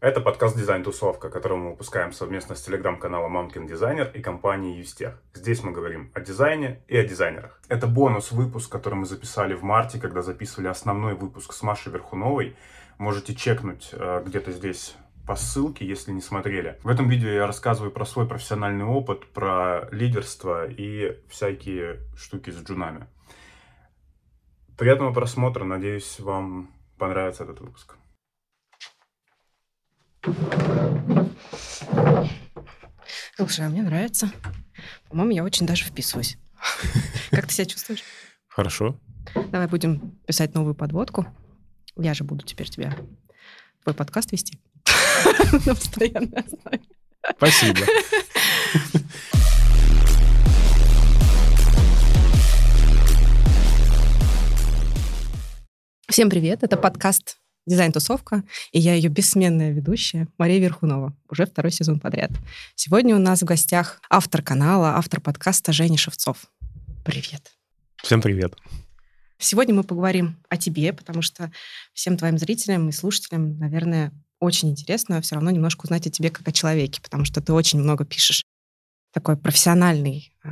Это подкаст «Дизайн-тусовка», который мы выпускаем совместно с телеграм-каналом Мамкин Дизайнер и компанией Юстех. Здесь мы говорим о дизайне и о дизайнерах. Это бонус-выпуск, который мы записали в марте, когда записывали основной выпуск с Машей Верхуновой. Можете чекнуть э, где-то здесь по ссылке, если не смотрели. В этом видео я рассказываю про свой профессиональный опыт, про лидерство и всякие штуки с джунами. Приятного просмотра, надеюсь, вам понравится этот выпуск. Слушай, а мне нравится. По-моему, я очень даже вписываюсь. Как ты себя чувствуешь? Хорошо. Давай будем писать новую подводку. Я же буду теперь тебя твой подкаст вести на постоянной основе. Спасибо. Всем привет, это подкаст «Дизайн-тусовка», и я ее бессменная ведущая Мария Верхунова, уже второй сезон подряд. Сегодня у нас в гостях автор канала, автор подкаста Женя Шевцов. Привет. Всем привет. Сегодня мы поговорим о тебе, потому что всем твоим зрителям и слушателям, наверное, очень интересно все равно немножко узнать о тебе как о человеке, потому что ты очень много пишешь такой профессиональный э,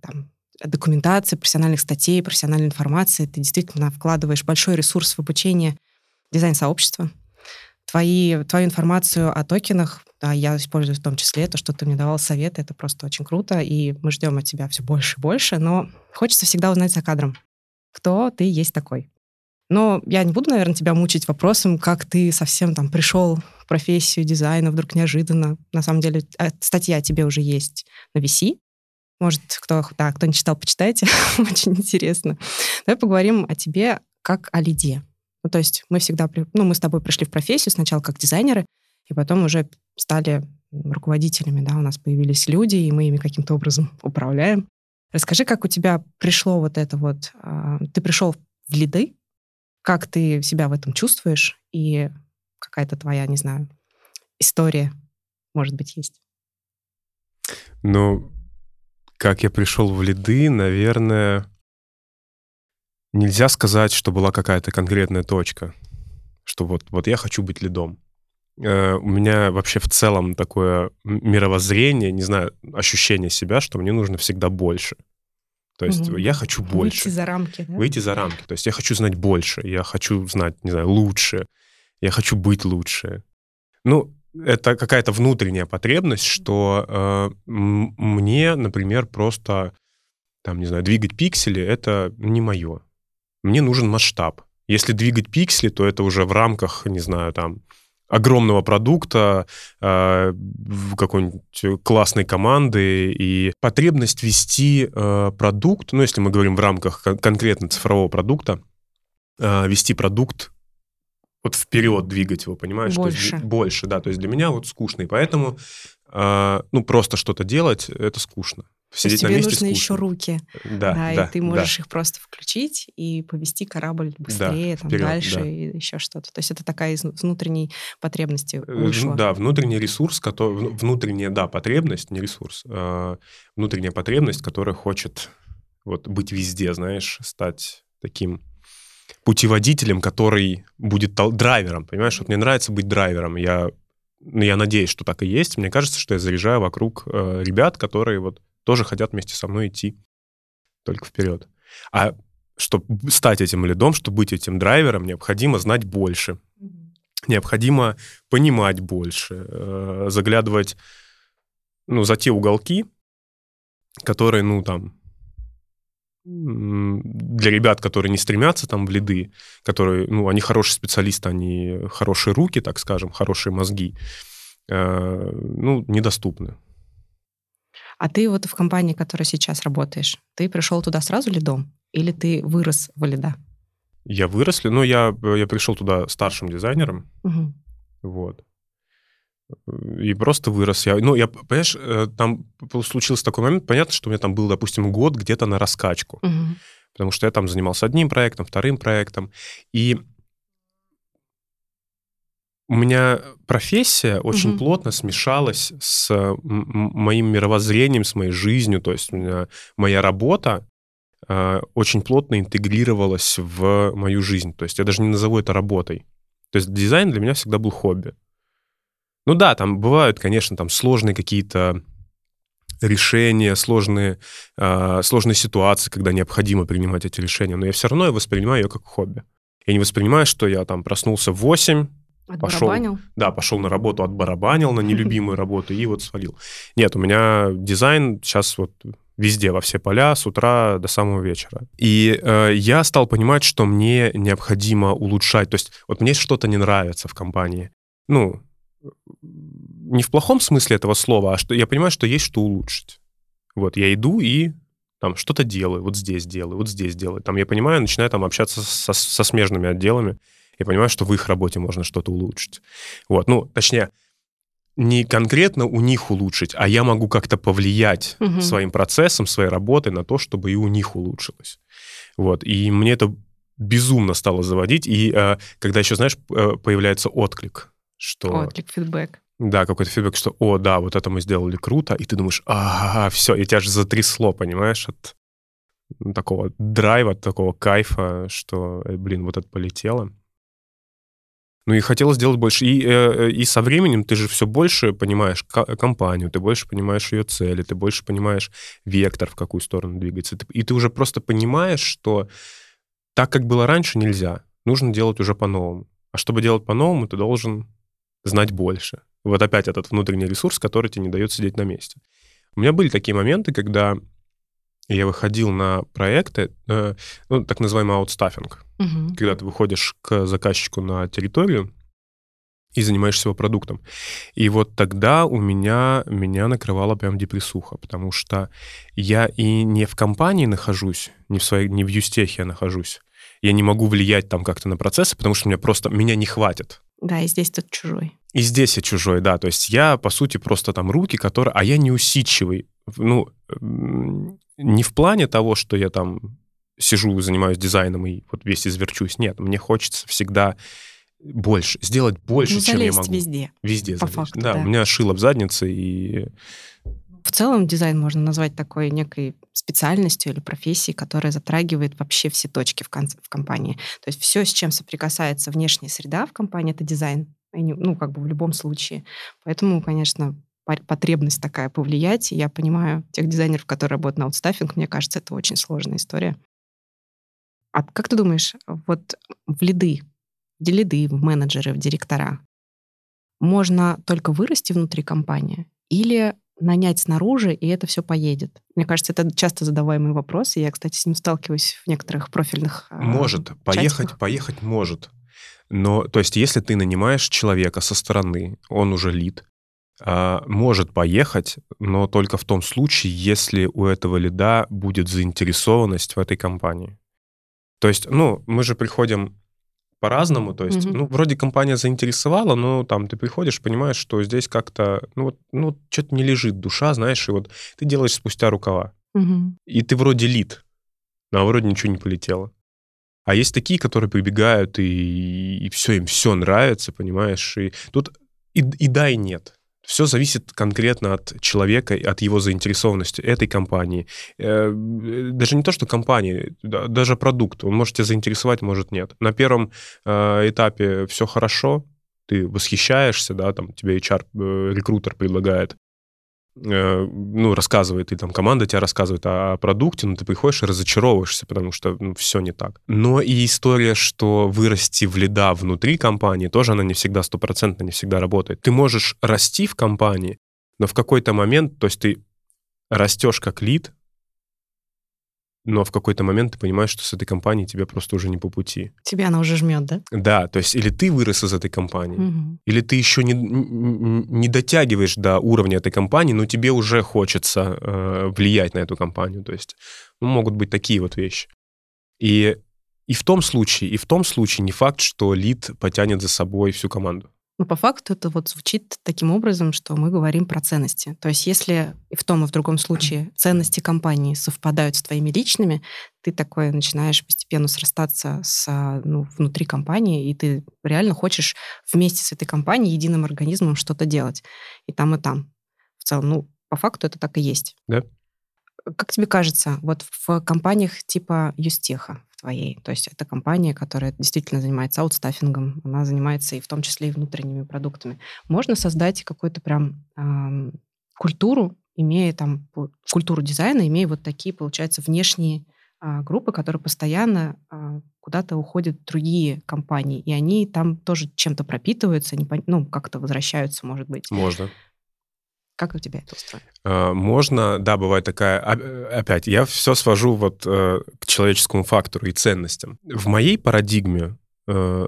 там, документации, профессиональных статей, профессиональной информации. Ты действительно вкладываешь большой ресурс в обучение дизайн-сообщества. Твои, твою информацию о токенах, да, я использую в том числе то, что ты мне давал советы, это просто очень круто, и мы ждем от тебя все больше и больше, но хочется всегда узнать за кадром, кто ты есть такой. Но я не буду, наверное, тебя мучить вопросом, как ты совсем там пришел в профессию дизайна вдруг неожиданно. На самом деле, э, статья тебе уже есть на VC, может, кто, да, кто не читал, почитайте. Очень интересно. Давай поговорим о тебе как о лиде. Ну, то есть мы всегда, ну, мы с тобой пришли в профессию сначала как дизайнеры, и потом уже стали руководителями, да, у нас появились люди, и мы ими каким-то образом управляем. Расскажи, как у тебя пришло вот это вот... Э, ты пришел в лиды, как ты себя в этом чувствуешь, и какая-то твоя, не знаю, история, может быть, есть? Ну, как я пришел в лиды, наверное, нельзя сказать, что была какая-то конкретная точка, что вот, вот я хочу быть лидом. Э, у меня вообще в целом такое мировоззрение, не знаю, ощущение себя, что мне нужно всегда больше. То есть угу. я хочу больше. Выйти за рамки, да? Выйти за рамки. То есть я хочу знать больше, я хочу знать, не знаю, лучше, я хочу быть лучше. Ну, это какая-то внутренняя потребность, что э, мне, например, просто, там, не знаю, двигать пиксели — это не мое. Мне нужен масштаб. Если двигать пиксели, то это уже в рамках, не знаю, там, огромного продукта, э, какой-нибудь классной команды и потребность вести э, продукт, ну, если мы говорим в рамках конкретно цифрового продукта, э, вести продукт вот вперед двигать его, понимаешь? Больше. То есть, больше, да. То есть для меня вот скучно. И поэтому, э, ну, просто что-то делать, это скучно. Сидеть То есть тебе нужны еще руки. Да, да, да и ты можешь да. их просто включить и повести корабль быстрее, да, там, вперед, дальше да. и еще что-то. То есть это такая из внутренней потребности э, вышло. Да, внутренний ресурс, который, внутренняя, да, потребность, не ресурс, а внутренняя потребность, которая хочет вот быть везде, знаешь, стать таким путеводителем, который будет драйвером, понимаешь? Вот мне нравится быть драйвером. Я, ну, я надеюсь, что так и есть. Мне кажется, что я заряжаю вокруг э, ребят, которые вот тоже хотят вместе со мной идти только вперед. А чтобы стать этим лидом, чтобы быть этим драйвером, необходимо знать больше. Необходимо понимать больше, э, заглядывать ну, за те уголки, которые, ну, там, для ребят, которые не стремятся там в лиды, которые, ну, они хорошие специалисты, они хорошие руки, так скажем, хорошие мозги, э, ну, недоступны. А ты вот в компании, в которой сейчас работаешь, ты пришел туда сразу лидом или ты вырос в лида? Я вырос, но я, я пришел туда старшим дизайнером, угу. вот и просто вырос. Я, ну, я, понимаешь, э, там случился такой момент, понятно, что у меня там был, допустим, год где-то на раскачку, угу. потому что я там занимался одним проектом, вторым проектом, и у меня профессия очень угу. плотно смешалась с моим мировоззрением, с моей жизнью, то есть у меня моя работа э, очень плотно интегрировалась в мою жизнь, то есть я даже не назову это работой. То есть дизайн для меня всегда был хобби. Ну да, там бывают, конечно, там сложные какие-то решения, сложные, э, сложные ситуации, когда необходимо принимать эти решения, но я все равно воспринимаю ее как хобби. Я не воспринимаю, что я там проснулся в 8, пошел, да, пошел на работу, отбарабанил на нелюбимую работу и вот свалил. Нет, у меня дизайн сейчас вот везде, во все поля, с утра до самого вечера. И э, я стал понимать, что мне необходимо улучшать. То есть вот мне что-то не нравится в компании. Ну, не в плохом смысле этого слова, а что я понимаю, что есть что улучшить. Вот, я иду и там что-то делаю, вот здесь делаю, вот здесь делаю. Там я понимаю, начинаю там общаться со, со смежными отделами и понимаю, что в их работе можно что-то улучшить. Вот, ну, точнее, не конкретно у них улучшить, а я могу как-то повлиять угу. своим процессом, своей работой на то, чтобы и у них улучшилось. Вот, и мне это безумно стало заводить, и э, когда еще, знаешь, э, появляется отклик, что... Отклик, фидбэк. Да, какой-то фидбэк, что, о, да, вот это мы сделали круто, и ты думаешь, ага, все, и тебя же затрясло, понимаешь, от такого драйва, от такого кайфа, что, э, блин, вот это полетело. Ну и хотелось сделать больше. И, э, и со временем ты же все больше понимаешь компанию, ты больше понимаешь ее цели, ты больше понимаешь вектор, в какую сторону двигается. И ты уже просто понимаешь, что так, как было раньше, нельзя. Нужно делать уже по-новому. А чтобы делать по-новому, ты должен знать больше. Вот опять этот внутренний ресурс, который тебе не дает сидеть на месте. У меня были такие моменты, когда я выходил на проекты, э, ну, так называемый аутстаффинг, угу. когда ты выходишь к заказчику на территорию и занимаешься его продуктом. И вот тогда у меня, меня накрывала прям депрессуха, потому что я и не в компании нахожусь, не в, своей, не в юстехе я нахожусь, я не могу влиять там как-то на процессы, потому что меня просто, меня не хватит. Да, и здесь тут чужой. И здесь я чужой, да. То есть я, по сути, просто там руки, которые... А я не усидчивый. Ну, не в плане того, что я там сижу, занимаюсь дизайном и вот весь изверчусь. Нет, мне хочется всегда больше, сделать больше, ну, чем я могу. везде. Везде по факту, да, да, у меня шило в заднице и... В целом дизайн можно назвать такой некой специальностью или профессией, которая затрагивает вообще все точки в, кон- в компании. То есть все, с чем соприкасается внешняя среда в компании, это дизайн. Ну, как бы в любом случае. Поэтому, конечно, потребность такая повлиять. И я понимаю тех дизайнеров, которые работают на аутстаффинг, мне кажется, это очень сложная история. А как ты думаешь, вот в лиды, в лиды, в менеджеры, в директора, можно только вырасти внутри компании или нанять снаружи, и это все поедет? Мне кажется, это часто задаваемый вопрос, и я, кстати, с ним сталкиваюсь в некоторых профильных а, Может, э, поехать, поехать может. Но, то есть, если ты нанимаешь человека со стороны, он уже лид, а, может поехать, но только в том случае, если у этого лида будет заинтересованность в этой компании. То есть, ну, мы же приходим по-разному, то есть, mm-hmm. ну, вроде компания заинтересовала, но там ты приходишь, понимаешь, что здесь как-то, ну, вот, ну, что-то не лежит душа, знаешь, и вот ты делаешь спустя рукава. Mm-hmm. И ты вроде лид, но вроде ничего не полетело. А есть такие, которые прибегают, и, и все, им все нравится, понимаешь, и тут и, и да, и нет. Все зависит конкретно от человека, от его заинтересованности этой компании. Э, даже не то, что компании, даже продукт. Он может тебя заинтересовать, может нет. На первом э, этапе все хорошо, ты восхищаешься, да, там тебе HR-рекрутер э, предлагает Э, ну, рассказывает, и там команда тебя рассказывает о продукте, но ты приходишь и разочаровываешься, потому что ну, все не так. Но и история, что вырасти в лида внутри компании, тоже она не всегда стопроцентно, не всегда работает. Ты можешь расти в компании, но в какой-то момент, то есть ты растешь как лид, но в какой-то момент ты понимаешь, что с этой компанией тебе просто уже не по пути. Тебя она уже жмет, да? Да, то есть или ты вырос из этой компании, угу. или ты еще не, не дотягиваешь до уровня этой компании, но тебе уже хочется э, влиять на эту компанию. То есть ну, могут быть такие вот вещи. И, и в том случае, и в том случае не факт, что лид потянет за собой всю команду. Но по факту это вот звучит таким образом, что мы говорим про ценности. То есть если и в том, и в другом случае ценности компании совпадают с твоими личными, ты такой начинаешь постепенно срастаться с, ну, внутри компании, и ты реально хочешь вместе с этой компанией, единым организмом что-то делать. И там, и там. В целом, ну, по факту это так и есть. Да. Как тебе кажется, вот в компаниях типа Юстеха, твоей. То есть это компания, которая действительно занимается аутстаффингом, она занимается и в том числе и внутренними продуктами. Можно создать какую-то прям э, культуру, имея там культуру дизайна, имея вот такие, получается, внешние э, группы, которые постоянно э, куда-то уходят другие компании, и они там тоже чем-то пропитываются, ну, как-то возвращаются, может быть. Можно. Как у тебя это устроено? А, можно, да, бывает такая... Опять, я все свожу вот э, к человеческому фактору и ценностям. В моей парадигме э,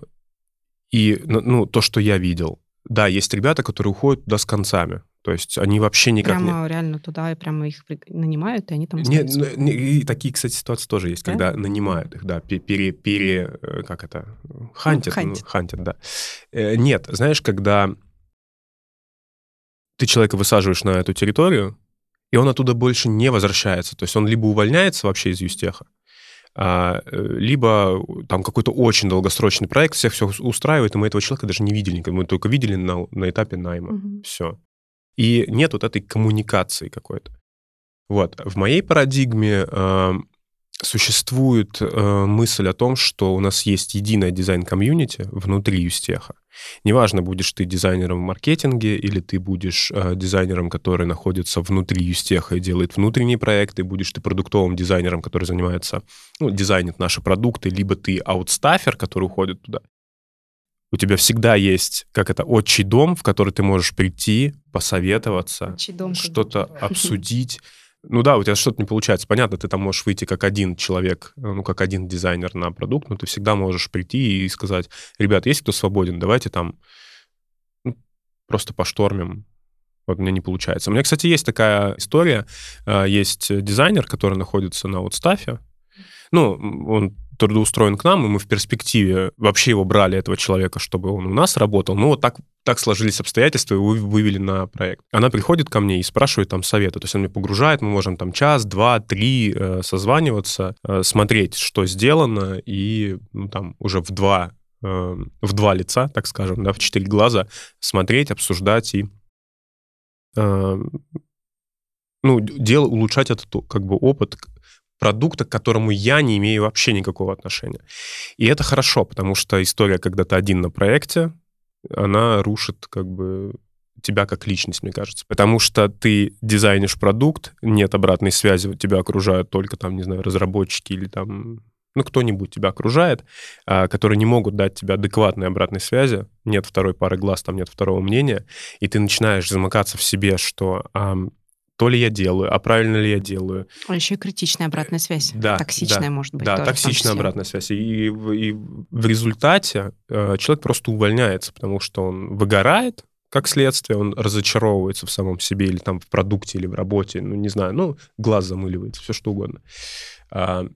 и ну, то, что я видел, да, есть ребята, которые уходят туда с концами. То есть они вообще никак прямо не... реально туда и прямо их нанимают, и они там Нет, ну, не, и такие, кстати, ситуации тоже есть, да? когда нанимают их, да, пере, пере э, как это, хантят, ну, хантят. Ну, хантят, да. Нет, знаешь, когда ты человека высаживаешь на эту территорию, и он оттуда больше не возвращается. То есть он либо увольняется вообще из Юстеха, а, э, либо там какой-то очень долгосрочный проект, всех все устраивает, и мы этого человека даже не видели, мы только видели на, на этапе найма. Угу. Все. И нет вот этой коммуникации какой-то. Вот. В моей парадигме э, существует э, мысль о том, что у нас есть единое дизайн- community внутри Юстеха. Неважно, будешь ты дизайнером в маркетинге или ты будешь э, дизайнером, который находится внутри Юстеха и делает внутренние проекты, будешь ты продуктовым дизайнером, который занимается, ну, дизайнит наши продукты, либо ты аутстафер, который уходит туда. У тебя всегда есть, как это, отчий дом, в который ты можешь прийти, посоветоваться, что-то обсудить. Ну да, у тебя что-то не получается. Понятно, ты там можешь выйти как один человек, э, ну, как один дизайнер на продукт, но ты всегда можешь прийти и сказать, ребят, есть кто свободен, давайте там ну, просто поштормим. Вот меня не получается. У меня, кстати, есть такая история. Э, есть дизайнер, который находится на отставе. Ну, он трудоустроен к нам, и мы в перспективе вообще его брали, этого человека, чтобы он у нас работал. Ну, вот так, так сложились обстоятельства, и вывели на проект. Она приходит ко мне и спрашивает там совета. То есть он мне погружает, мы можем там час, два, три э, созваниваться, э, смотреть, что сделано, и ну, там уже в два, э, в два лица, так скажем, да, в четыре глаза смотреть, обсуждать и э, ну, дел, улучшать этот как бы опыт продукта, к которому я не имею вообще никакого отношения. И это хорошо, потому что история, когда ты один на проекте, она рушит как бы тебя как личность, мне кажется. Потому что ты дизайнишь продукт, нет обратной связи, тебя окружают только там, не знаю, разработчики или там ну, кто-нибудь тебя окружает, а, которые не могут дать тебе адекватной обратной связи, нет второй пары глаз, там нет второго мнения, и ты начинаешь замыкаться в себе, что то ли я делаю, а правильно ли я делаю. А еще и критичная обратная связь. Да. Токсичная, да, может быть. Да, токсичная обратная связь. И, и в результате э, человек просто увольняется, потому что он выгорает, как следствие, он разочаровывается в самом себе или там в продукте, или в работе, ну, не знаю, ну, глаз замыливается, все что угодно. А,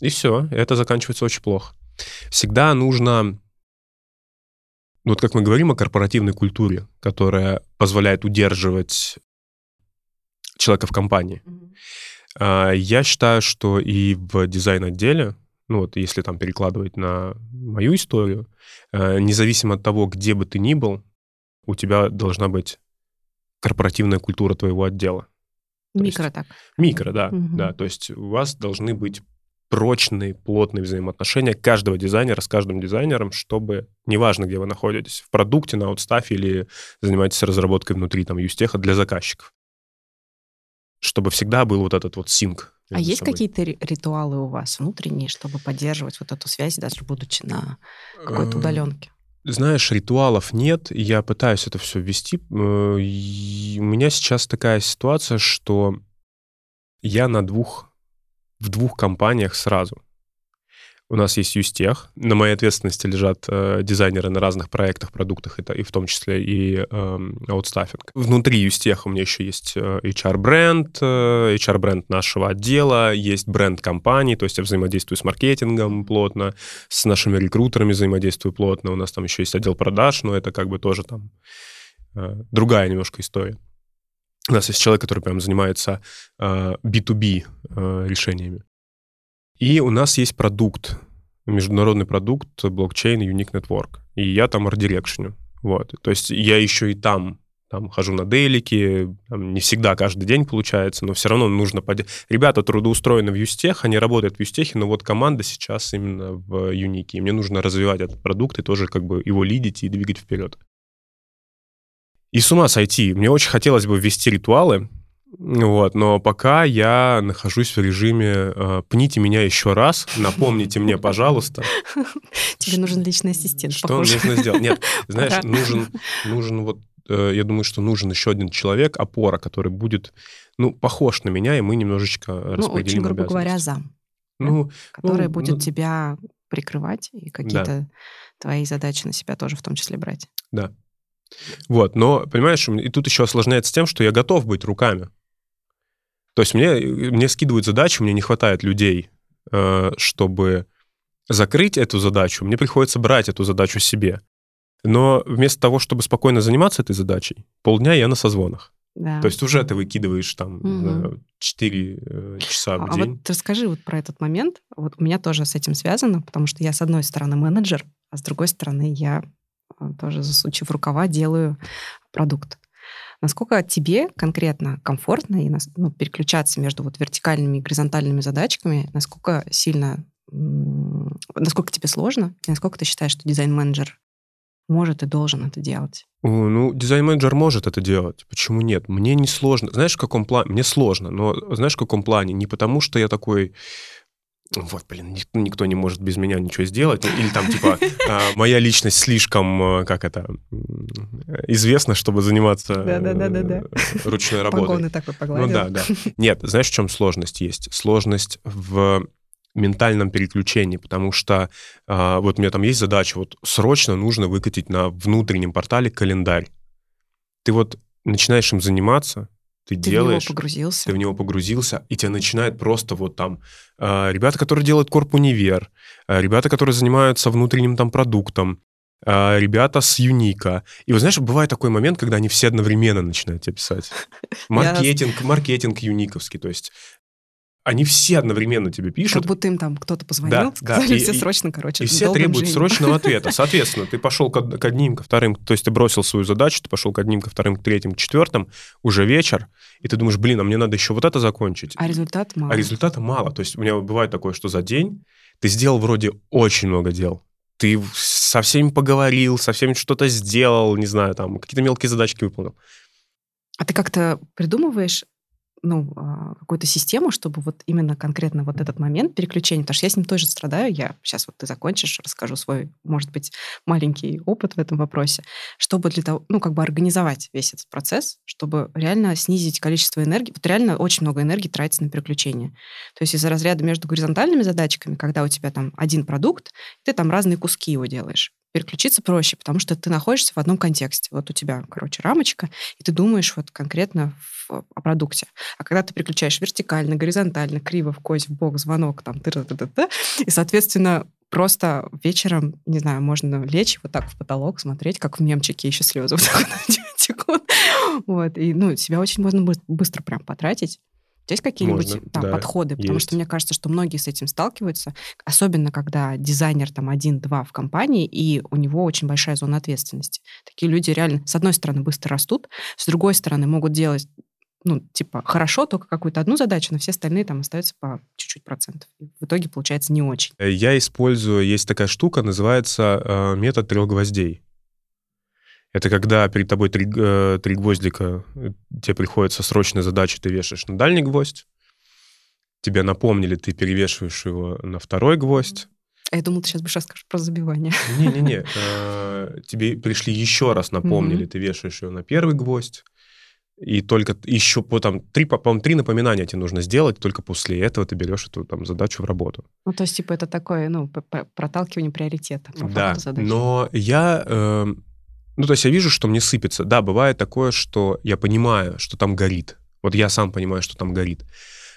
и все, это заканчивается очень плохо. Всегда нужно вот как мы говорим о корпоративной культуре, которая позволяет удерживать человека в компании. Mm-hmm. Я считаю, что и в дизайн-отделе, ну вот если там перекладывать на мою историю, а, независимо от того, где бы ты ни был, у тебя должна быть корпоративная культура твоего отдела. Микро так. Микро, да, угу. да. То есть у вас должны быть прочные, плотные взаимоотношения каждого дизайнера с каждым дизайнером, чтобы, неважно, где вы находитесь, в продукте, на аутстафе или занимаетесь разработкой внутри там юстеха для заказчиков чтобы всегда был вот этот вот синк. А есть какие-то ритуалы у вас внутренние, чтобы поддерживать вот эту связь, даже будучи на какой-то удаленке? Знаешь, ритуалов нет, я пытаюсь это все ввести. Э, у меня сейчас такая ситуация, что я на двух, в двух компаниях сразу. У нас есть Юстех. На моей ответственности лежат э, дизайнеры на разных проектах, продуктах, и, и в том числе и э, аутстаффинг. Внутри Юстеха у меня еще есть э, HR-бренд, э, HR-бренд нашего отдела, есть бренд компании, то есть я взаимодействую с маркетингом плотно, с нашими рекрутерами взаимодействую плотно. У нас там еще есть отдел продаж, но это как бы тоже там э, другая немножко история. У нас есть человек, который прям занимается э, B2B э, решениями. И у нас есть продукт, международный продукт блокчейн Unique Network. И я там арт-дирекшню. Вот. То есть я еще и там там хожу на дейлики, там, не всегда каждый день получается, но все равно нужно... Под... Ребята трудоустроены в Юстех, они работают в Юстехе, но вот команда сейчас именно в Юнике, и мне нужно развивать этот продукт и тоже как бы его лидить и двигать вперед. И с ума сойти. Мне очень хотелось бы ввести ритуалы, вот, но пока я нахожусь в режиме э, «пните меня еще раз, напомните мне, пожалуйста». Тебе нужен личный ассистент, Что нужно сделать? Нет, знаешь, нужен, нужен вот Э, я думаю, что нужен еще один человек, опора, который будет, ну, похож на меня, и мы немножечко ну, распределим очень, грубо говоря, зам. Ну, который ну, будет ну, тебя прикрывать и какие-то твои задачи на себя тоже в том числе брать. Да. Вот, но, понимаешь, и тут еще осложняется тем, что я готов быть руками. То есть мне, мне скидывают задачу, мне не хватает людей, э, чтобы закрыть эту задачу, мне приходится брать эту задачу себе. Но вместо того, чтобы спокойно заниматься этой задачей, полдня я на созвонах. Да. То есть уже ты выкидываешь там угу. 4 э, часа в а, день. А вот расскажи вот про этот момент. Вот у меня тоже с этим связано, потому что я, с одной стороны, менеджер, а с другой стороны, я э, тоже, засучив рукава, делаю продукт. Насколько тебе конкретно комфортно и ну, переключаться между вот вертикальными и горизонтальными задачками, насколько сильно, насколько тебе сложно, и насколько ты считаешь, что дизайн-менеджер может и должен это делать? Ну, дизайн-менеджер может это делать. Почему нет? Мне не сложно. Знаешь, в каком плане? Мне сложно, но знаешь, в каком плане? Не потому, что я такой вот, блин, никто не может без меня ничего сделать. Или там, типа, а, моя личность слишком, а, как это, известна, чтобы заниматься ручной работой. Погоны такой погладил. Ну да, да. Нет, знаешь, в чем сложность есть? Сложность в ментальном переключении, потому что э, вот у меня там есть задача, вот срочно нужно выкатить на внутреннем портале календарь. Ты вот начинаешь им заниматься, ты, ты делаешь... в него погрузился. Ты в него погрузился, и тебя начинает просто вот там... Э, ребята, которые делают корп универ, э, ребята, которые занимаются внутренним там продуктом, э, ребята с Юника. И вот знаешь, бывает такой момент, когда они все одновременно начинают тебе писать. Маркетинг, маркетинг юниковский, то есть они все одновременно тебе пишут. Как будто им там кто-то позвонил, да, сказали да. все и, срочно, короче. И все требуют жизнь. срочного ответа. Соответственно, ты пошел к, к одним, ко вторым, то есть ты бросил свою задачу, ты пошел к одним, ко вторым, к третьим, к четвертым, уже вечер, и ты думаешь, блин, а мне надо еще вот это закончить. А результат мало. А результата мало. То есть у меня бывает такое, что за день ты сделал вроде очень много дел. Ты со всеми поговорил, со всеми что-то сделал, не знаю, там, какие-то мелкие задачки выполнил. А ты как-то придумываешь ну, а, какую-то систему, чтобы вот именно конкретно вот этот момент переключения, потому что я с ним тоже страдаю, я сейчас вот ты закончишь, расскажу свой, может быть, маленький опыт в этом вопросе, чтобы для того, ну, как бы организовать весь этот процесс, чтобы реально снизить количество энергии. Вот реально очень много энергии тратится на переключение. То есть из-за разряда между горизонтальными задачками, когда у тебя там один продукт, ты там разные куски его делаешь переключиться проще, потому что ты находишься в одном контексте. Вот у тебя, короче, рамочка, и ты думаешь вот конкретно в, о продукте. А когда ты переключаешь вертикально, горизонтально, криво, в кость, в бок, звонок, там, ты, и, соответственно, просто вечером, не знаю, можно лечь вот так в потолок, смотреть, как в мемчике еще слезы вот так текут. Вот, и, ну, себя очень можно быстро прям потратить. Есть какие-нибудь Можно, там да, подходы? Потому есть. что мне кажется, что многие с этим сталкиваются, особенно когда дизайнер там один-два в компании, и у него очень большая зона ответственности. Такие люди реально, с одной стороны, быстро растут, с другой стороны, могут делать ну, типа, хорошо, только какую-то одну задачу, но все остальные там остаются по чуть-чуть процентов. в итоге получается не очень. Я использую, есть такая штука, называется э, метод трех гвоздей. Это когда перед тобой три, э, три гвоздика, э, тебе приходится срочная задача, ты вешаешь на дальний гвоздь, тебе напомнили, ты перевешиваешь его на второй гвоздь. А я думал, ты сейчас будешь рассказать про забивание. Не-не-не. Э, тебе пришли еще раз напомнили, ты вешаешь его на первый гвоздь, и только еще по там три, по три напоминания тебе нужно сделать, только после этого ты берешь эту там задачу в работу. Ну, то есть, типа, это такое, ну, проталкивание приоритета. да, но я э, ну, то есть я вижу, что мне сыпется. Да, бывает такое, что я понимаю, что там горит. Вот я сам понимаю, что там горит.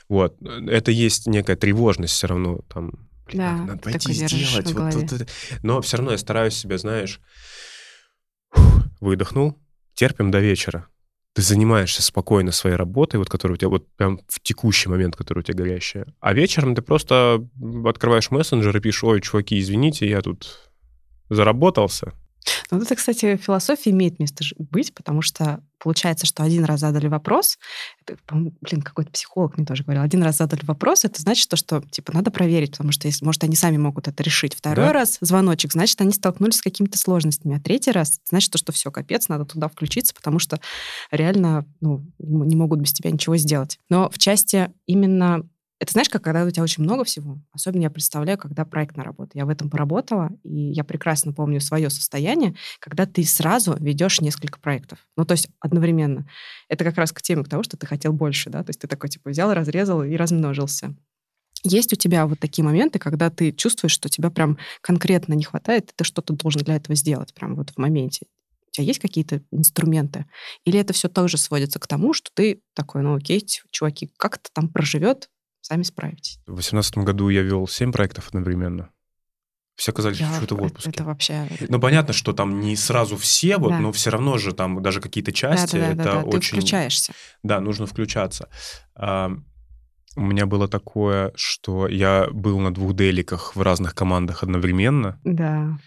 Вот. Это есть некая тревожность все равно там. Блин, да, надо пойти сделать. Вот, вот, вот. Но все равно я стараюсь себя, знаешь, выдохнул, терпим до вечера. Ты занимаешься спокойно своей работой, вот которая у тебя вот прям в текущий момент, который у тебя горящая. А вечером ты просто открываешь мессенджер и пишешь, ой, чуваки, извините, я тут заработался, Ну, это, кстати, философия имеет место быть, потому что получается, что один раз задали вопрос, это, блин, какой-то психолог мне тоже говорил, один раз задали вопрос, это значит то, что, типа, надо проверить, потому что, если, может, они сами могут это решить. Второй да? раз звоночек, значит, они столкнулись с какими-то сложностями. А третий раз, значит, то, что все, капец, надо туда включиться, потому что реально, ну, не могут без тебя ничего сделать. Но в части именно это знаешь, как когда у тебя очень много всего. Особенно я представляю, когда проектная работа. Я в этом поработала, и я прекрасно помню свое состояние, когда ты сразу ведешь несколько проектов. Ну, то есть одновременно. Это как раз к теме к тому, что ты хотел больше, да? То есть ты такой, типа, взял, разрезал и размножился. Есть у тебя вот такие моменты, когда ты чувствуешь, что тебя прям конкретно не хватает, и ты что-то должен для этого сделать прям вот в моменте. У тебя есть какие-то инструменты? Или это все тоже сводится к тому, что ты такой, ну окей, чуваки, как-то там проживет, сами справитесь. В 2018 году я вел 7 проектов одновременно. Все оказались я, что-то в отпуске. Это вообще... Ну, понятно, что там не сразу все, вот, да. но все равно же там даже какие-то части, да, да, да, это да, да. очень... Ты включаешься. Да, нужно включаться. А, у меня было такое, что я был на двух деликах в разных командах одновременно. Да.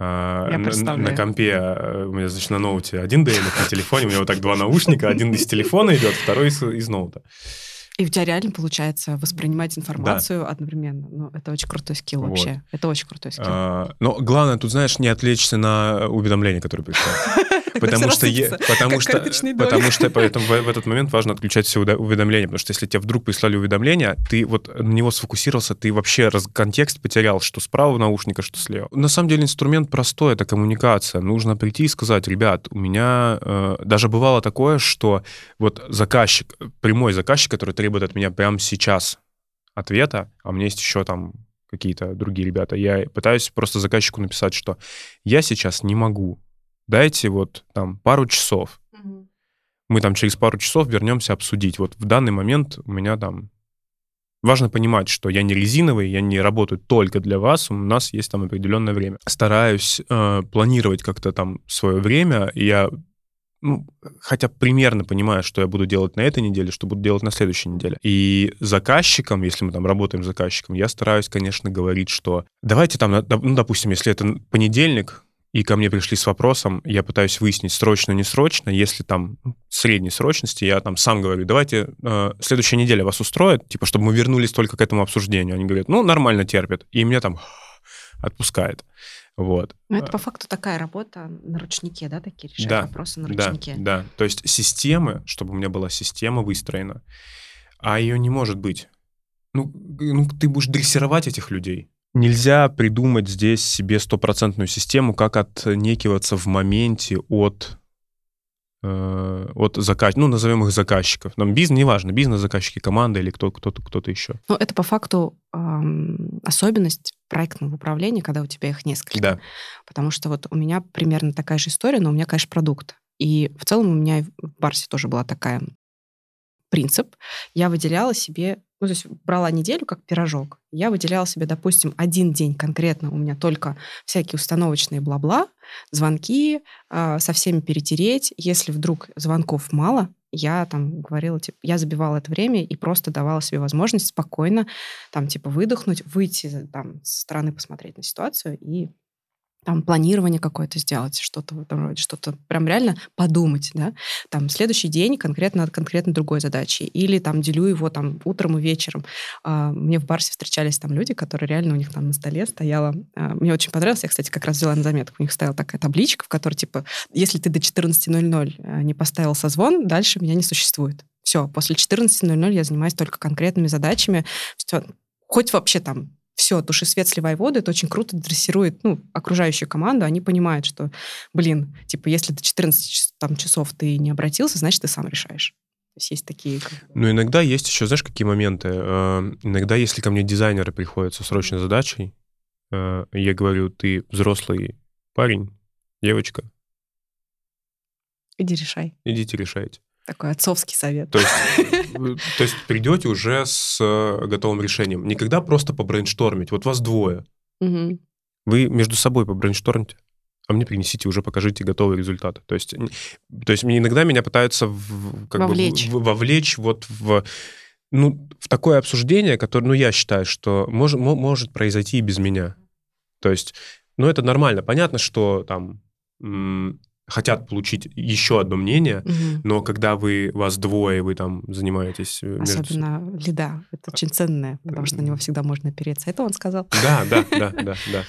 А, я на, на компе э, у меня, значит, на ноуте один делик, на телефоне у меня вот так два наушника, один из телефона идет, второй из, из ноута. И у тебя реально получается воспринимать информацию да. одновременно. Ну, это очень крутой скилл вот. вообще. Это очень крутой скилл. А, но главное тут, знаешь, не отвлечься на уведомления, которые приходят. Потому что, потому что, потому что поэтому в, этот момент важно отключать все уведомления, потому что если тебе вдруг прислали уведомления, ты вот на него сфокусировался, ты вообще раз, контекст потерял, что справа наушника, что слева. На самом деле инструмент простой, это коммуникация. Нужно прийти и сказать, ребят, у меня э, даже бывало такое, что вот заказчик, прямой заказчик, который требует от меня прямо сейчас ответа, а у меня есть еще там какие-то другие ребята, я пытаюсь просто заказчику написать, что я сейчас не могу, дайте вот там пару часов. Угу. Мы там через пару часов вернемся обсудить. Вот в данный момент у меня там Важно понимать, что я не резиновый, я не работаю только для вас, у нас есть там определенное время. Стараюсь э, планировать как-то там свое время, я ну, хотя примерно понимаю, что я буду делать на этой неделе, что буду делать на следующей неделе. И заказчикам, если мы там работаем с заказчиком, я стараюсь, конечно, говорить, что давайте там, ну, допустим, если это понедельник, и ко мне пришли с вопросом, я пытаюсь выяснить, срочно, не срочно, если там ну, средней срочности, я там сам говорю, давайте э, следующая неделя вас устроит, типа, чтобы мы вернулись только к этому обсуждению. Они говорят, ну, нормально терпят. И меня там отпускает. Вот. Ну, это по факту такая работа на ручнике, да, такие решать да, вопросы на ручнике. Да, да. То есть системы, чтобы у меня была система выстроена, а ее не может быть. Ну, ну ты будешь дрессировать этих людей. Нельзя придумать здесь себе стопроцентную систему, как отнекиваться в моменте от от заказчиков, ну, назовем их заказчиков. Нам бизнес, неважно, бизнес-заказчики, команда или кто, кто-то, кто-то еще. Ну, это по факту эм, особенность проектного управления, когда у тебя их несколько. Да. Потому что вот у меня примерно такая же история, но у меня, конечно, продукт. И в целом у меня в Барсе тоже была такая принцип. Я выделяла себе ну, то есть брала неделю как пирожок. Я выделяла себе, допустим, один день конкретно у меня только всякие установочные бла-бла, звонки, э, со всеми перетереть. Если вдруг звонков мало, я там говорила, типа, я забивала это время и просто давала себе возможность спокойно там, типа, выдохнуть, выйти там с стороны, посмотреть на ситуацию и там планирование какое-то сделать, что-то в этом роде, что-то прям реально подумать, да, там следующий день конкретно конкретно другой задачи, или там делю его там утром и вечером. А, мне в Барсе встречались там люди, которые реально у них там на столе стояла, а, мне очень понравилось, я, кстати, как раз взяла на заметку, у них стояла такая табличка, в которой типа, если ты до 14.00 а, не поставил созвон, дальше меня не существует. Все, после 14.00 я занимаюсь только конкретными задачами, все, хоть вообще там все, туши свет, сливай воду, это очень круто дрессирует ну, окружающую команду, они понимают, что, блин, типа, если до 14 там, часов ты не обратился, значит, ты сам решаешь. То есть есть такие... Ну, иногда есть еще, знаешь, какие моменты? Э, иногда, если ко мне дизайнеры приходят со срочной задачей, э, я говорю, ты взрослый парень, девочка. Иди решай. Идите решайте. Такой отцовский совет. То есть, то есть придете уже с э, готовым решением. Никогда просто побрейнштормить. Вот вас двое. Угу. Вы между собой побрейнштормите, а мне принесите, уже покажите готовый результат. То есть, то есть иногда меня пытаются в, как вовлечь. Бы, в, вовлечь вот в, ну, в такое обсуждение, которое, ну, я считаю, что может, может произойти и без меня. То есть, ну, это нормально. Понятно, что там хотят получить еще одно мнение, угу. но когда вы вас двое, вы там занимаетесь... Э, Особенно между... лида. Это очень ценное, потому что на него всегда можно опереться. Это он сказал. Да, да, да, да, да.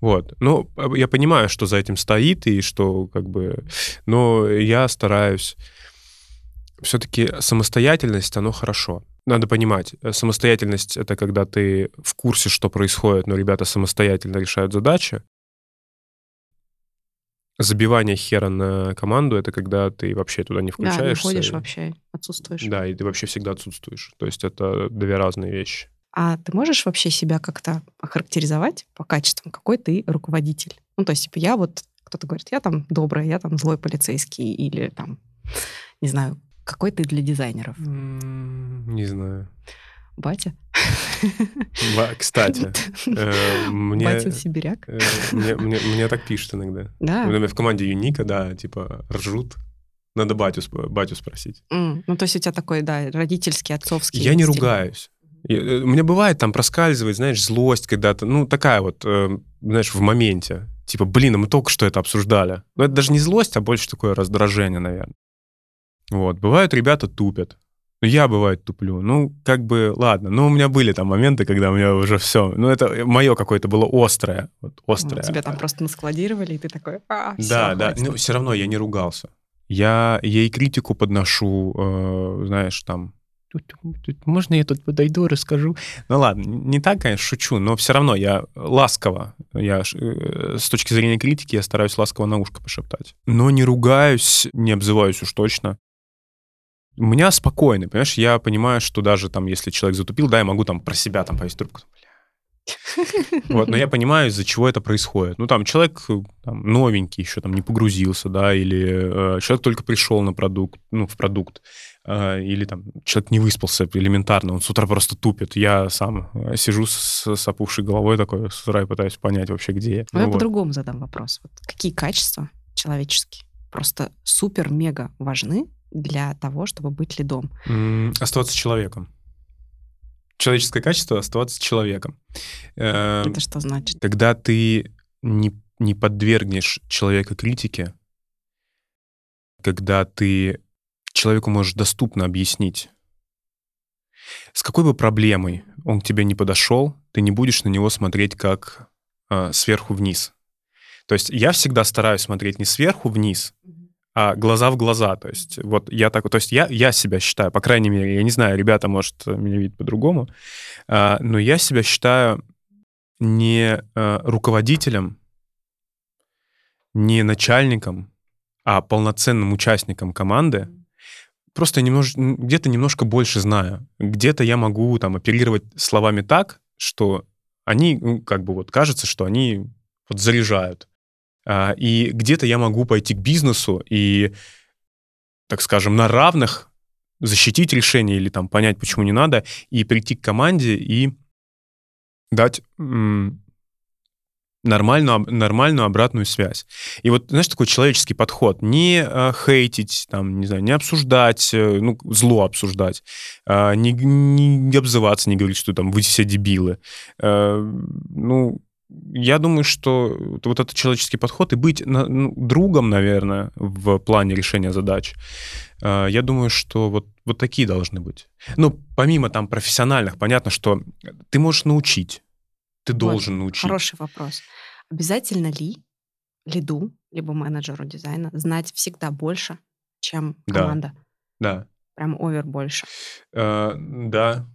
Вот. Ну, я понимаю, что за этим стоит, и что как бы... Но я стараюсь... Все-таки самостоятельность, оно хорошо. Надо понимать, э, самостоятельность — это когда ты в курсе, что происходит, но ребята самостоятельно решают задачи забивание хера на команду это когда ты вообще туда не включаешься. Да, не ходишь вообще, отсутствуешь. Да, и ты вообще всегда отсутствуешь. То есть это две разные вещи. А ты можешь вообще себя как-то охарактеризовать по качествам, какой ты руководитель? Ну, то есть, типа, я вот, кто-то говорит, я там добрый, я там злой полицейский, или там, не знаю, какой ты для дизайнеров? Не знаю. Батя? Кстати, э, мне... Батин сибиряк? Э, мне так пишут иногда. Да? В команде Юника, да, типа ржут. Надо батю, батю спросить. ну, то есть у тебя такой, да, родительский, отцовский Я не ругаюсь. Э, у меня бывает там проскальзывает, знаешь, злость когда-то, ну, такая вот, знаешь, в моменте. Типа, блин, а мы только что это обсуждали. Но это даже не злость, а больше такое раздражение, наверное. Вот. Бывают ребята тупят. Ну, я, бывает, туплю. Ну, как бы, ладно. Ну, у меня были там моменты, когда у меня уже все. Ну, это мое какое-то было острое. Вот, острое. Тебя там просто наскладировали, и ты такой, а, все, Да, да. Но все равно я не ругался. Я ей критику подношу, э, знаешь, там, можно я тут подойду, расскажу? Ну ладно, не так, конечно, шучу, но все равно я ласково, я э, с точки зрения критики я стараюсь ласково на ушко пошептать. Но не ругаюсь, не обзываюсь уж точно у меня спокойно, понимаешь, я понимаю, что даже там, если человек затупил, да, я могу там про себя там повесить трубку, вот, но я понимаю, из-за чего это происходит. Ну, там, человек там, новенький еще там не погрузился, да, или э, человек только пришел на продукт, ну, в продукт, э, или там человек не выспался элементарно, он с утра просто тупит. Я сам э, сижу с, с опухшей головой такой с утра и пытаюсь понять вообще, где я. Ну, я вот. по-другому задам вопрос. Вот какие качества человеческие просто супер-мега важны для того, чтобы быть лидом? Оставаться человеком. Человеческое качество — оставаться человеком. Эм, Это что значит? Когда ты не, не подвергнешь человека критике, когда ты человеку можешь доступно объяснить, с какой бы проблемой он к тебе не подошел, ты не будешь на него смотреть как э, сверху вниз. То есть я всегда стараюсь смотреть не сверху вниз, а глаза в глаза. То есть вот я так, то есть я, я себя считаю, по крайней мере, я не знаю, ребята, может, меня видят по-другому, а, но я себя считаю не а, руководителем, не начальником, а полноценным участником команды. Просто немнож, где-то немножко больше знаю. Где-то я могу там оперировать словами так, что они, ну, как бы вот кажется, что они вот заряжают. А, и где-то я могу пойти к бизнесу и, так скажем, на равных защитить решение или там понять, почему не надо, и прийти к команде и дать нормальную, нормальную обратную связь. И вот, знаешь, такой человеческий подход. Не э, хейтить, там, не знаю, не обсуждать, э, ну, зло обсуждать, э, не, не обзываться, не говорить, что там вы все дебилы. Э, ну, я думаю, что вот этот человеческий подход и быть ну, другом, наверное, в плане решения задач, э, я думаю, что вот, вот такие должны быть. Ну, помимо там профессиональных, понятно, что ты можешь научить, ты вот, должен научить. Хороший вопрос. Обязательно ли лиду, либо менеджеру дизайна знать всегда больше, чем команда? Да. да. Прям овер больше. Э, да.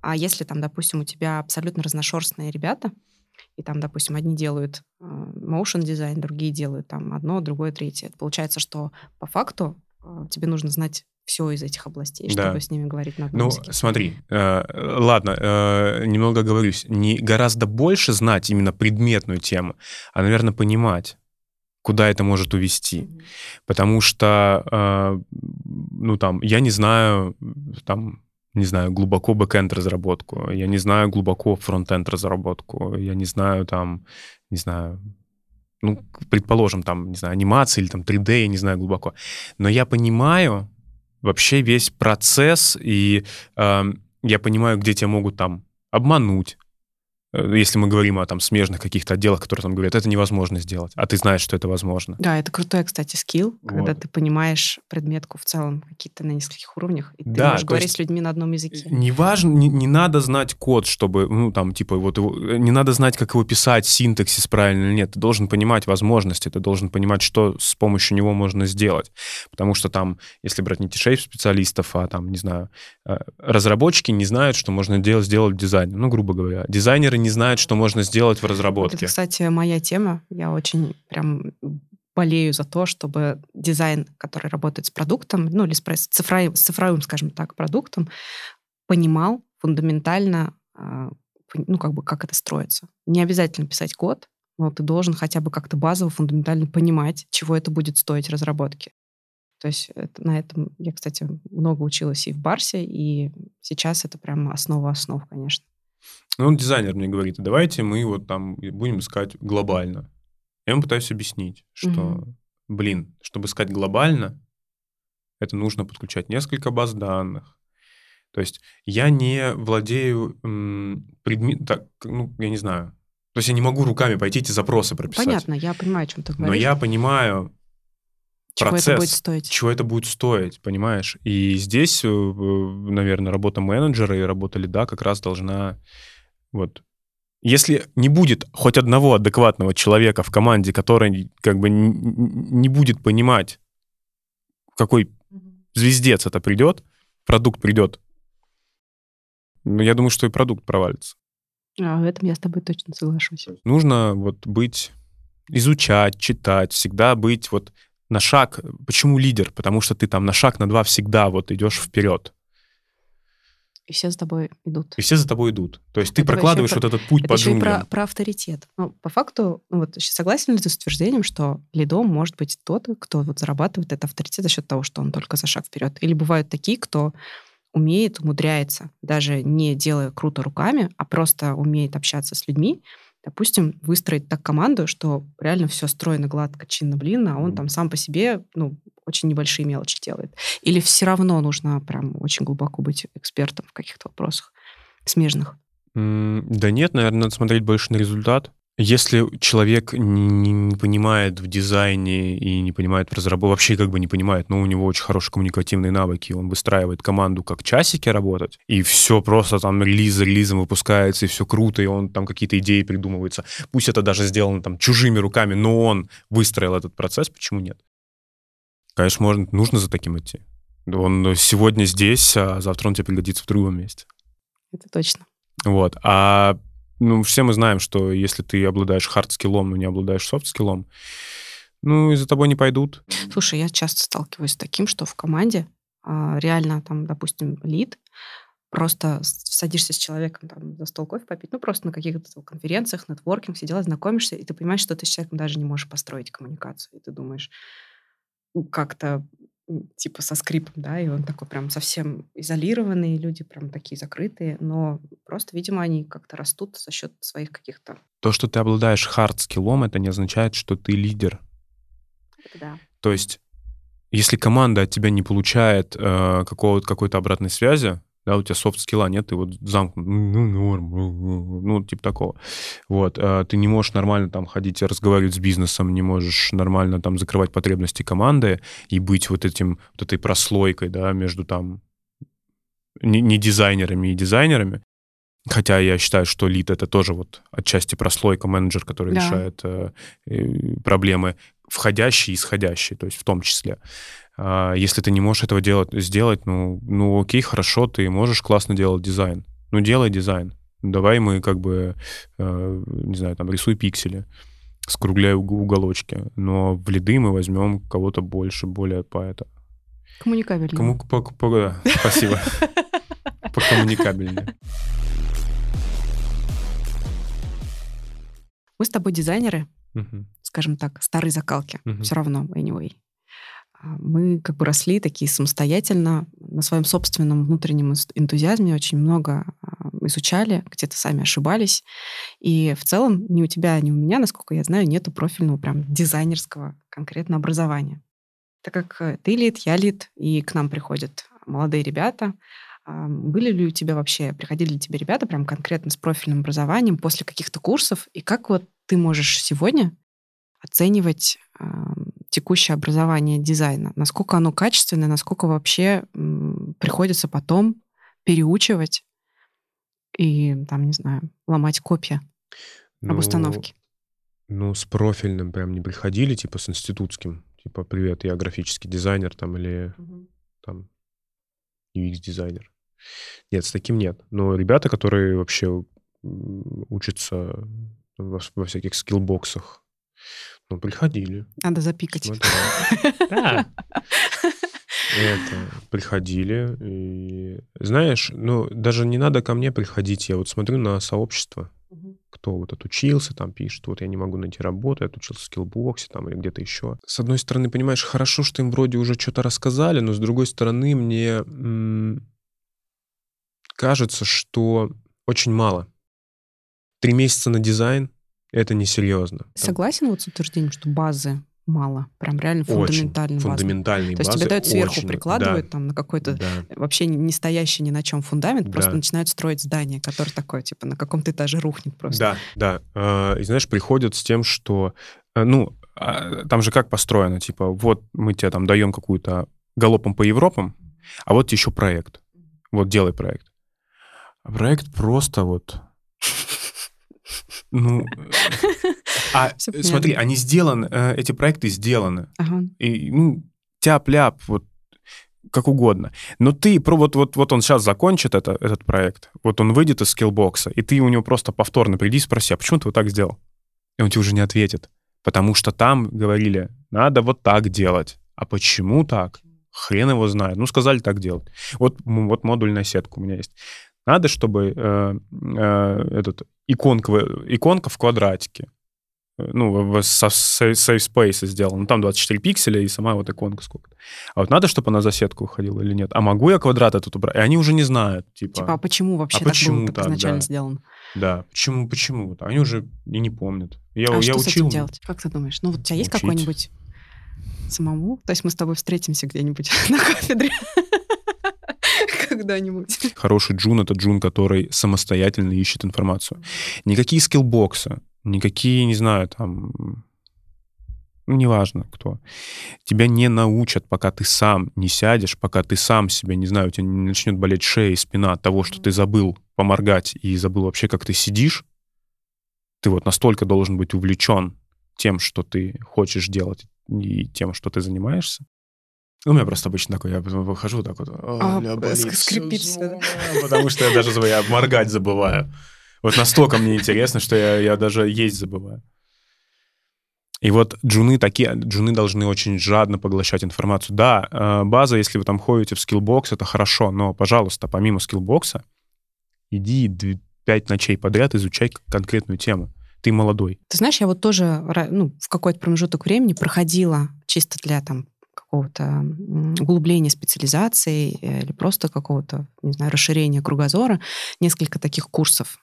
А если там, допустим, у тебя абсолютно разношерстные ребята, и там, допустим, одни делают э, motion дизайн, другие делают там одно, другое, третье. Это получается, что по факту э, тебе нужно знать все из этих областей, да. чтобы с ними говорить на одном Ну, языке. смотри, э, ладно, э, немного оговорюсь, не гораздо больше знать именно предметную тему, а, наверное, понимать, куда это может увести. Mm-hmm. Потому что, э, ну, там, я не знаю, там, не знаю, глубоко бэкенд разработку, я не знаю глубоко фронтенд разработку, я не знаю там, не знаю, ну, предположим, там, не знаю, анимации или там 3D, я не знаю глубоко. Но я понимаю вообще весь процесс, и э, я понимаю, где тебя могут там обмануть, если мы говорим о там смежных каких-то отделах, которые там говорят, это невозможно сделать, а ты знаешь, что это возможно. Да, это крутой, кстати, скилл, вот. когда ты понимаешь предметку в целом какие-то на нескольких уровнях, и ты да, можешь говорить с людьми на одном языке. Не важно, не, не надо знать код, чтобы, ну, там, типа, вот его, э, не надо знать, как его писать, синтаксис правильно или нет. Ты должен понимать возможности, ты должен понимать, что с помощью него можно сделать. Потому что там, если брать не T-Shape-специалистов, а там, не знаю, э, разработчики не знают, что можно делать, сделать в дизайне. Ну, грубо говоря. Дизайнеры не знают, что можно сделать в разработке. Это, кстати, моя тема. Я очень прям болею за то, чтобы дизайн, который работает с продуктом, ну или с цифровым, с цифровым скажем так, продуктом, понимал фундаментально, а, ну как бы как это строится. Не обязательно писать код, но ты должен хотя бы как-то базово, фундаментально понимать, чего это будет стоить разработки. То есть это, на этом я, кстати, много училась и в Барсе, и сейчас это прям основа основ, конечно. Ну, он дизайнер мне говорит, давайте мы вот там будем искать глобально. Я ему пытаюсь объяснить, что, угу. блин, чтобы искать глобально, это нужно подключать несколько баз данных. То есть я не владею предметом, так, ну, я не знаю. То есть я не могу руками пойти эти запросы прописать. Понятно, я понимаю, о чем ты говоришь. Но я понимаю чего процесс, это будет стоить. чего это будет стоить, понимаешь? И здесь, э, наверное, работа менеджера и работа лида как раз должна вот. Если не будет хоть одного адекватного человека в команде, который как бы не будет понимать, какой звездец это придет, продукт придет, ну, я думаю, что и продукт провалится. А в этом я с тобой точно соглашусь. Нужно вот быть, изучать, читать, всегда быть вот на шаг. Почему лидер? Потому что ты там на шаг, на два всегда вот идешь вперед. И все за тобой идут. И все за тобой идут. То есть это ты прокладываешь вот этот путь это по джунглям. Про, про авторитет. Ну, по факту, ну, вот согласен ли ты с утверждением, что лидом может быть тот, кто вот зарабатывает этот авторитет за счет того, что он только за шаг вперед? Или бывают такие, кто умеет, умудряется, даже не делая круто руками, а просто умеет общаться с людьми, допустим, выстроить так команду, что реально все стройно, гладко, чинно-блинно, а он там сам по себе, ну, очень небольшие мелочи делает. Или все равно нужно прям очень глубоко быть экспертом в каких-то вопросах смежных? Да нет, наверное, надо смотреть больше на результат. Если человек не, не понимает в дизайне и не понимает в разработке, вообще как бы не понимает, но у него очень хорошие коммуникативные навыки, он выстраивает команду как часики работать, и все просто там релиз за релизом выпускается, и все круто, и он там какие-то идеи придумывается. Пусть это даже сделано там чужими руками, но он выстроил этот процесс, почему нет? Конечно, можно, нужно за таким идти. Он сегодня здесь, а завтра он тебе пригодится в другом месте. Это точно. Вот. А ну, все мы знаем, что если ты обладаешь хард-скиллом, но не обладаешь софт-скиллом, ну, и за тобой не пойдут. Слушай, я часто сталкиваюсь с таким, что в команде а, реально там, допустим, лид, просто садишься с человеком там, за стол кофе попить, ну, просто на каких-то конференциях, нетворкинг, все дела, знакомишься, и ты понимаешь, что ты с человеком даже не можешь построить коммуникацию. И ты думаешь, как-то типа со скрипом, да, и он такой прям совсем изолированный, люди прям такие закрытые, но просто, видимо, они как-то растут за счет своих каких-то... То, что ты обладаешь хард-скиллом, это не означает, что ты лидер. Да. То есть, если команда от тебя не получает э, какого-то, какой-то обратной связи, да, у тебя софт-скилла нет, ты вот замкнут, ну, норм, ну, типа такого. Вот, а ты не можешь нормально там ходить разговаривать с бизнесом, не можешь нормально там закрывать потребности команды и быть вот этим, вот этой прослойкой, да, между там не, не дизайнерами и дизайнерами. Хотя я считаю, что лид — это тоже вот отчасти прослойка менеджер, который да. решает э, проблемы входящие и исходящие, то есть в том числе. А, если ты не можешь этого делать, сделать, ну, ну окей, хорошо, ты можешь классно делать дизайн. Ну, делай дизайн. Давай мы как бы, э, не знаю, там, рисуй пиксели, скругляй уголочки. Но в лиды мы возьмем кого-то больше, более по это. Коммуникабельнее. Кому, по, по, да, спасибо. Покоммуникабельнее. Мы с тобой дизайнеры, скажем так, старой закалки. Все равно, anyway. А, мы как бы росли такие самостоятельно, на своем собственном внутреннем энтузиазме очень много а, изучали, где-то сами ошибались. И в целом ни у тебя, ни у меня, насколько я знаю, нету профильного прям дизайнерского конкретно образования. Так как э, ты лид, я лид, и к нам приходят молодые ребята, а, были ли у тебя вообще, приходили ли тебе ребята прям конкретно с профильным образованием после каких-то курсов, и как вот ты можешь сегодня оценивать текущее образование дизайна? Насколько оно качественное, насколько вообще приходится потом переучивать и, там, не знаю, ломать копья ну, об установке? Ну, с профильным прям не приходили, типа с институтским. Типа, привет, я графический дизайнер там или угу. там UX-дизайнер. Нет, с таким нет. Но ребята, которые вообще учатся во, во всяких скиллбоксах, ну, приходили. Надо запикать. Да. Это, приходили. И, знаешь, ну, даже не надо ко мне приходить. Я вот смотрю на сообщество, кто вот отучился, там пишет, вот я не могу найти работу, я отучился в скиллбоксе там или где-то еще. С одной стороны, понимаешь, хорошо, что им вроде уже что-то рассказали, но с другой стороны, мне м- кажется, что очень мало. Три месяца на дизайн — это несерьезно. Согласен вот с утверждением, что базы мало, прям реально фундаментальные очень фундаментальные базы. То есть тебе дают сверху, очень, прикладывают да, там на какой-то да. вообще не стоящий ни на чем фундамент, да. просто начинают строить здание, которое такое, типа, на каком-то этаже рухнет просто. Да, да. А, и знаешь, приходят с тем, что, э, ну, а, там же как построено, типа, вот мы тебе там даем какую-то галопом по Европам, а вот еще проект. Вот делай проект. А проект просто вот ну, а смотри, они сделаны, э, эти проекты сделаны. Ага. И, ну, тяп-ляп, вот как угодно. Но ты, про вот, вот, вот он сейчас закончит это, этот проект, вот он выйдет из скиллбокса, и ты у него просто повторно приди и спроси, а почему ты вот так сделал? И он тебе уже не ответит. Потому что там говорили, надо вот так делать. А почему так? Хрен его знает. Ну, сказали так делать. Вот, вот модульная сетка у меня есть. Надо, чтобы э, э, этот иконка, иконка в квадратике. Э, ну, со Safe Space сделана. Ну, там 24 пикселя и сама вот иконка сколько-то. А вот надо, чтобы она за сетку уходила или нет? А могу я квадрат этот убрать? И они уже не знают. Типа, типа а почему вообще а так почему было так, изначально да. сделано? Да, почему, почему? Они уже и не помнят. Я, а я что учил... с этим делать? Как ты думаешь? Ну, вот у тебя есть какой-нибудь самому? То есть мы с тобой встретимся где-нибудь на кафедре? Когда-нибудь. Хороший джун — это джун, который самостоятельно ищет информацию. Никакие скиллбоксы, никакие, не знаю, там, ну, неважно кто, тебя не научат, пока ты сам не сядешь, пока ты сам себя, не знаю, у тебя не начнет болеть шея и спина от того, что ты забыл поморгать и забыл вообще, как ты сидишь. Ты вот настолько должен быть увлечен тем, что ты хочешь делать и тем, что ты занимаешься, у меня просто обычно такой, я выхожу так вот, а, болит, скрипит все, потому что я даже я моргать забываю. Вот настолько мне интересно, что я, я даже есть забываю. И вот джуны такие, джуны должны очень жадно поглощать информацию. Да, э, база, если вы там ходите в Skillbox, это хорошо, но, пожалуйста, помимо Skillbox а, иди пять ночей подряд, изучай конкретную тему. Ты молодой. Ты знаешь, я вот тоже ну, в какой-то промежуток времени проходила чисто для там какого-то углубления специализации э, или просто какого-то, не знаю, расширения кругозора, несколько таких курсов.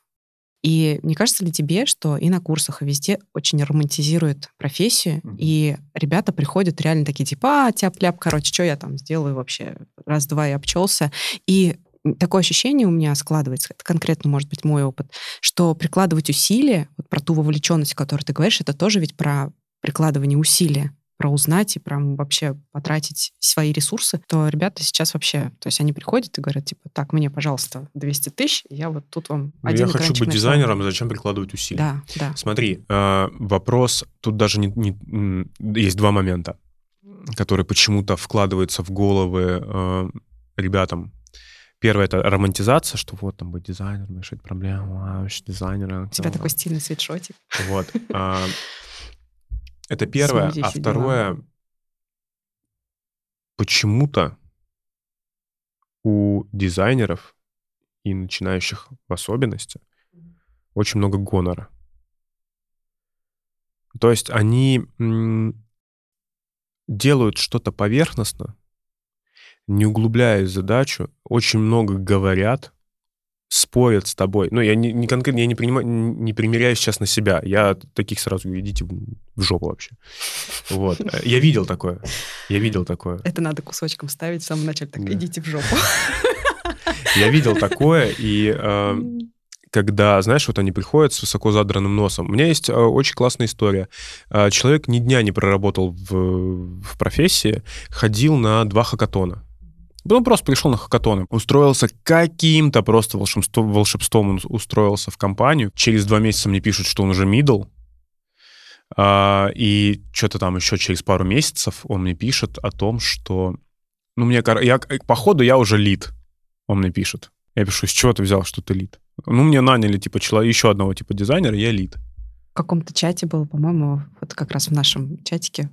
И не кажется ли тебе, что и на курсах, и везде очень романтизируют профессию, mm-hmm. и ребята приходят реально такие, типа, а, тяп-ляп, короче, что я там сделаю вообще? Раз-два и обчелся. И такое ощущение у меня складывается, это конкретно может быть мой опыт, что прикладывать усилия, вот про ту вовлеченность, о которой ты говоришь, это тоже ведь про прикладывание усилия про узнать и прям вообще потратить свои ресурсы, то ребята сейчас вообще, то есть они приходят и говорят, типа, так, мне, пожалуйста, 200 тысяч, я вот тут вам ну, один Я хочу быть дизайнером, зачем прикладывать усилия? Да, да. Смотри, э, вопрос, тут даже не, не, есть два момента, которые почему-то вкладываются в головы э, ребятам. Первое — это романтизация, что вот там быть дизайнером, решить проблему, а, вообще дизайнера. У тебя такой стильный свитшотик. Вот. Это первое. А второе, дела. почему-то у дизайнеров и начинающих в особенности очень много гонора. То есть они делают что-то поверхностно, не углубляясь в задачу, очень много говорят, спорят с тобой. Ну, я не, не конкретно, я не, принимаю, не примеряю сейчас на себя. Я таких сразу, идите в, жопу вообще. Вот. Я видел такое. Я видел такое. Это надо кусочком ставить в самом начале. Так, идите в жопу. Я видел такое, и э, когда, знаешь, вот они приходят с высоко задранным носом. У меня есть э, очень классная история. Э, человек ни дня не проработал в, в профессии, ходил на два хакатона. Он просто пришел на хакатоны, устроился каким-то просто волшебством, волшебством он устроился в компанию. Через два месяца мне пишут, что он уже мидл, а, и что-то там еще через пару месяцев он мне пишет о том, что... Ну, мне... Я, походу, я уже лид, он мне пишет. Я пишу, с чего ты взял, что ты лид? Ну, мне наняли, типа, человек, еще одного типа дизайнера, я лид. В каком-то чате был, по-моему, вот как раз в нашем чатике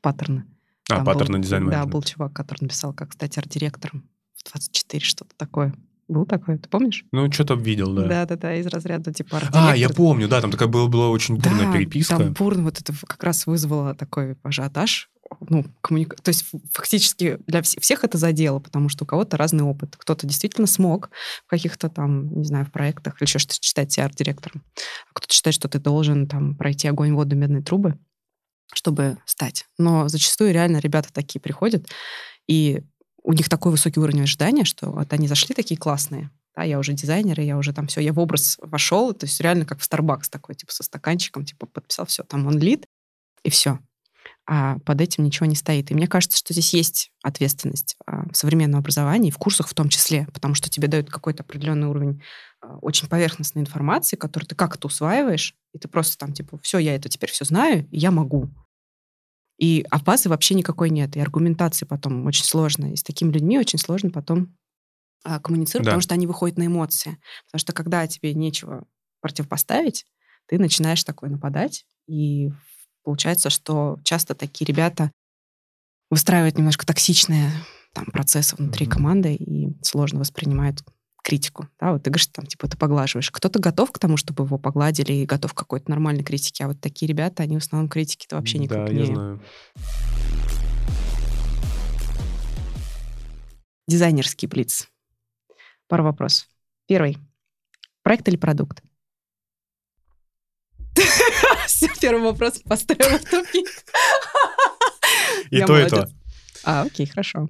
паттерны. А, паттерны дизайн Да, был чувак, который написал, как стать арт-директором в 24, что-то такое. Был такой, ты помнишь? Ну, что-то видел, да. Да-да-да, из разряда типа А, я помню, да, там такая была, была очень бурная да, переписка. там бурно, вот это как раз вызвало такой ажиотаж. Ну, коммуника... То есть фактически для вс- всех это задело, потому что у кого-то разный опыт. Кто-то действительно смог в каких-то там, не знаю, в проектах или еще что-то считать себя арт-директором. А кто-то считает, что ты должен там пройти огонь, воду, медные трубы, чтобы стать. Но зачастую реально ребята такие приходят, и у них такой высокий уровень ожидания, что вот они зашли такие классные, да, я уже дизайнер, и я уже там все, я в образ вошел, то есть реально как в Starbucks такой, типа со стаканчиком, типа подписал все, там он лид, и все. А под этим ничего не стоит. И мне кажется, что здесь есть ответственность а, в современном образовании, в курсах в том числе, потому что тебе дают какой-то определенный уровень а, очень поверхностной информации, которую ты как-то усваиваешь, и ты просто там, типа, все, я это теперь все знаю, и я могу. И а базы вообще никакой нет. И аргументации потом очень сложно. И с такими людьми очень сложно потом а, коммуницировать, Да. потому что они выходят на эмоции. Потому что когда тебе нечего противопоставить, ты начинаешь такой нападать. И получается, что часто такие ребята выстраивают немножко токсичные там, процессы внутри Мгм. команды и сложно воспринимают критику. Да, вот ты говоришь, там, типа, ты поглаживаешь. Кто-то готов к тому, чтобы его погладили, и готов к какой-то нормальной критике. А вот такие ребята, они в основном критики-то вообще никак Да, не... я знаю. Дизайнерский блиц. Пару вопросов. Первый. Проект или продукт? Все, первый вопрос поставила в тупик. И Я то, и то. А, окей, хорошо.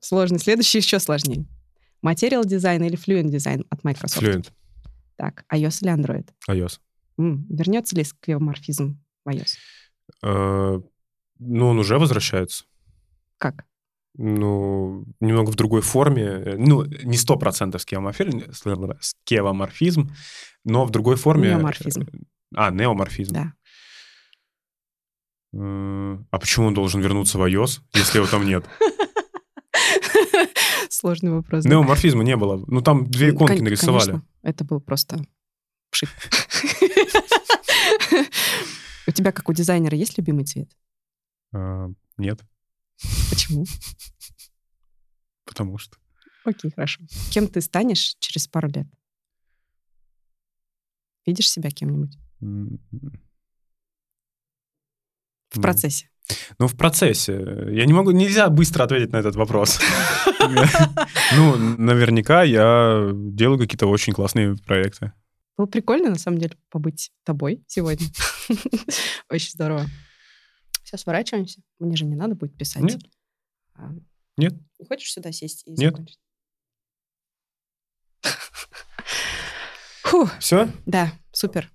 Сложно. Следующий еще сложнее. Материал дизайн или Fluent дизайн от Microsoft? Fluent. Так, iOS или Android? iOS. М, Вернется ли сквиоморфизм в iOS? Э, Ну, он уже возвращается. Как? Ну, немного в другой форме. Э, Ну, не сто процентов скевоморфизм, но в другой форме. Неоморфизм. А, неоморфизм. Да. А почему он должен вернуться в iOS, если его там нет? Сложный вопрос. Неоморфизма не было. Ну, там две Кон- иконки нарисовали. Это был просто пшик. У тебя, как у дизайнера, есть любимый цвет? А, Нет, Почему? потому что... Окей, хорошо. Кем ты станешь через пару лет? Видишь себя кем-нибудь? В процессе. Ну, в процессе. Я не могу, нельзя быстро ответить на этот вопрос. Ну, наверняка я делаю какие-то очень классные проекты. Было прикольно, на самом деле, побыть тобой сегодня. Очень здорово. Все, сворачиваемся. Мне же не надо будет писать. Нет. А, Нет. Не хочешь сюда сесть и Нет. закончить? Все? да, супер.